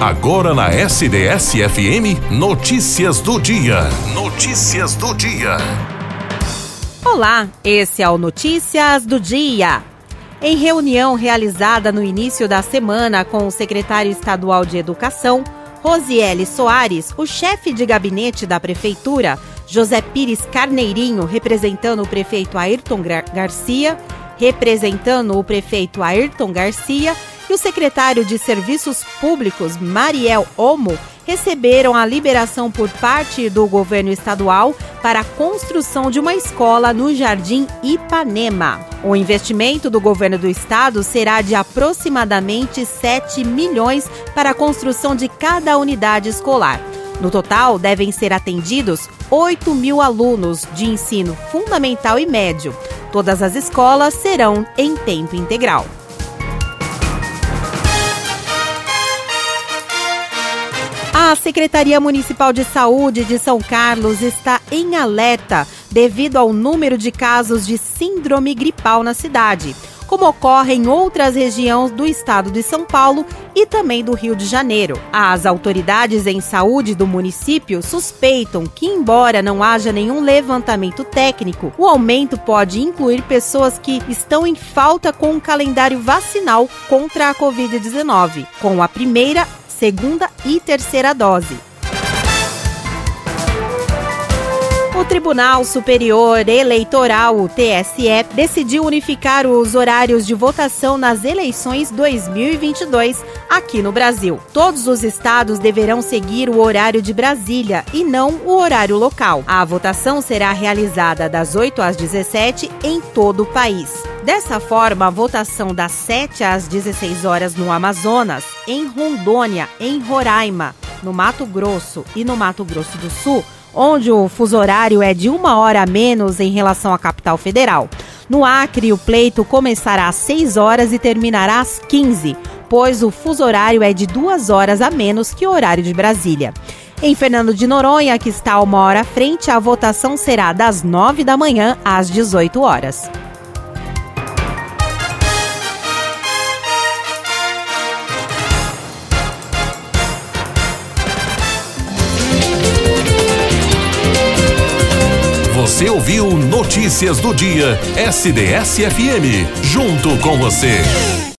Agora na SDS-FM, notícias do dia. Notícias do dia. Olá, esse é o Notícias do Dia. Em reunião realizada no início da semana com o secretário estadual de Educação, Rosiele Soares, o chefe de gabinete da prefeitura, José Pires Carneirinho, representando o prefeito Ayrton Garcia, representando o prefeito Ayrton Garcia e o secretário de Serviços Públicos, Mariel Omo, receberam a liberação por parte do governo estadual para a construção de uma escola no Jardim Ipanema. O investimento do governo do estado será de aproximadamente 7 milhões para a construção de cada unidade escolar. No total, devem ser atendidos 8 mil alunos de ensino fundamental e médio. Todas as escolas serão em tempo integral. A Secretaria Municipal de Saúde de São Carlos está em alerta devido ao número de casos de síndrome gripal na cidade, como ocorre em outras regiões do estado de São Paulo e também do Rio de Janeiro. As autoridades em saúde do município suspeitam que, embora não haja nenhum levantamento técnico, o aumento pode incluir pessoas que estão em falta com o calendário vacinal contra a Covid-19, com a primeira segunda e terceira dose. O Tribunal Superior Eleitoral, o TSE, decidiu unificar os horários de votação nas eleições 2022 aqui no Brasil. Todos os estados deverão seguir o horário de Brasília e não o horário local. A votação será realizada das 8 às 17 em todo o país. Dessa forma, a votação das 7 às 16 horas no Amazonas, em Rondônia, em Roraima, no Mato Grosso e no Mato Grosso do Sul, onde o fuso horário é de uma hora a menos em relação à capital federal. No Acre, o pleito começará às 6 horas e terminará às 15, pois o fuso horário é de duas horas a menos que o horário de Brasília. Em Fernando de Noronha, que está uma hora à frente, a votação será das 9 da manhã às 18 horas. Você ouviu Notícias do Dia SDS-FM. Junto com você.